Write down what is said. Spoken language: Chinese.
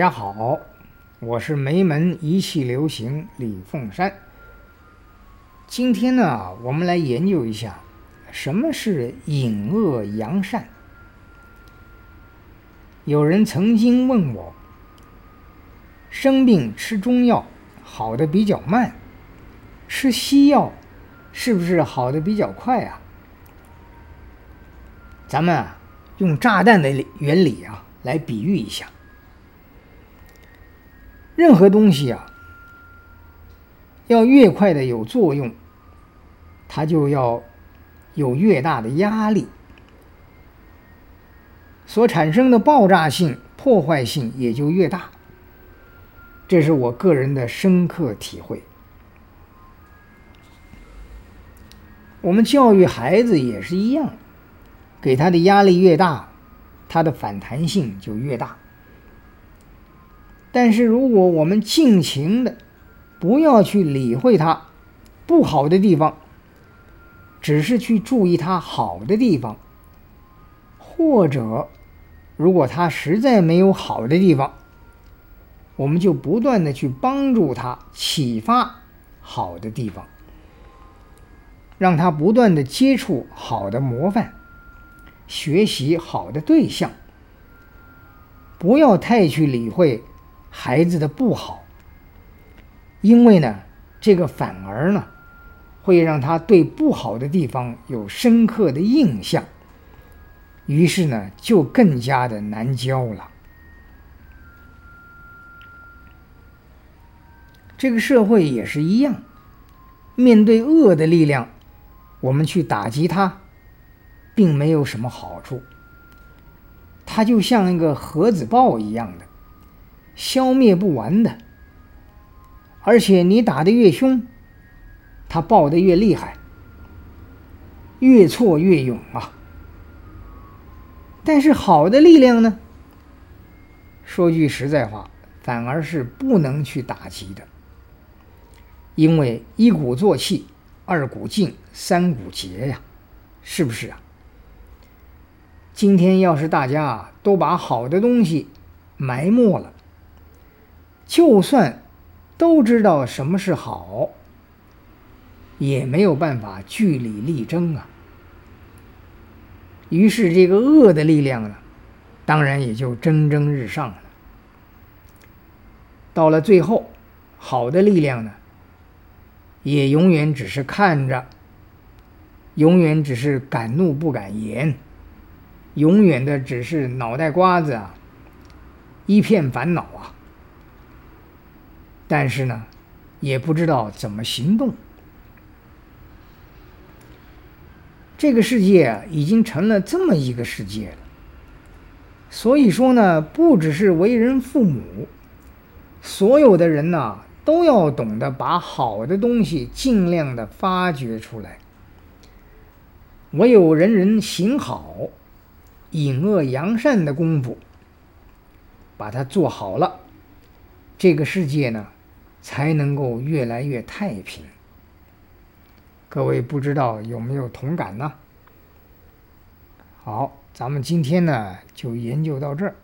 大家好，我是梅门一气流行李凤山。今天呢，我们来研究一下什么是隐恶扬善。有人曾经问我，生病吃中药好的比较慢，吃西药是不是好的比较快啊？咱们啊，用炸弹的原理啊来比喻一下。任何东西啊，要越快的有作用，它就要有越大的压力，所产生的爆炸性、破坏性也就越大。这是我个人的深刻体会。我们教育孩子也是一样，给他的压力越大，他的反弹性就越大。但是，如果我们尽情的不要去理会它不好的地方，只是去注意它好的地方，或者如果它实在没有好的地方，我们就不断的去帮助他启发好的地方，让他不断的接触好的模范，学习好的对象，不要太去理会。孩子的不好，因为呢，这个反而呢，会让他对不好的地方有深刻的印象，于是呢，就更加的难教了。这个社会也是一样，面对恶的力量，我们去打击它，并没有什么好处。它就像一个核子爆一样的。消灭不完的，而且你打得越凶，它爆得越厉害，越挫越勇啊。但是好的力量呢？说句实在话，反而是不能去打击的，因为一鼓作气，二鼓劲，三鼓节呀，是不是啊？今天要是大家都把好的东西埋没了。就算都知道什么是好，也没有办法据理力争啊。于是这个恶的力量呢，当然也就蒸蒸日上了。到了最后，好的力量呢，也永远只是看着，永远只是敢怒不敢言，永远的只是脑袋瓜子啊，一片烦恼啊。但是呢，也不知道怎么行动。这个世界，已经成了这么一个世界了。所以说呢，不只是为人父母，所有的人呢，都要懂得把好的东西尽量的发掘出来。唯有人人行好，隐恶扬善的功夫，把它做好了，这个世界呢，才能够越来越太平。各位不知道有没有同感呢？好，咱们今天呢就研究到这儿。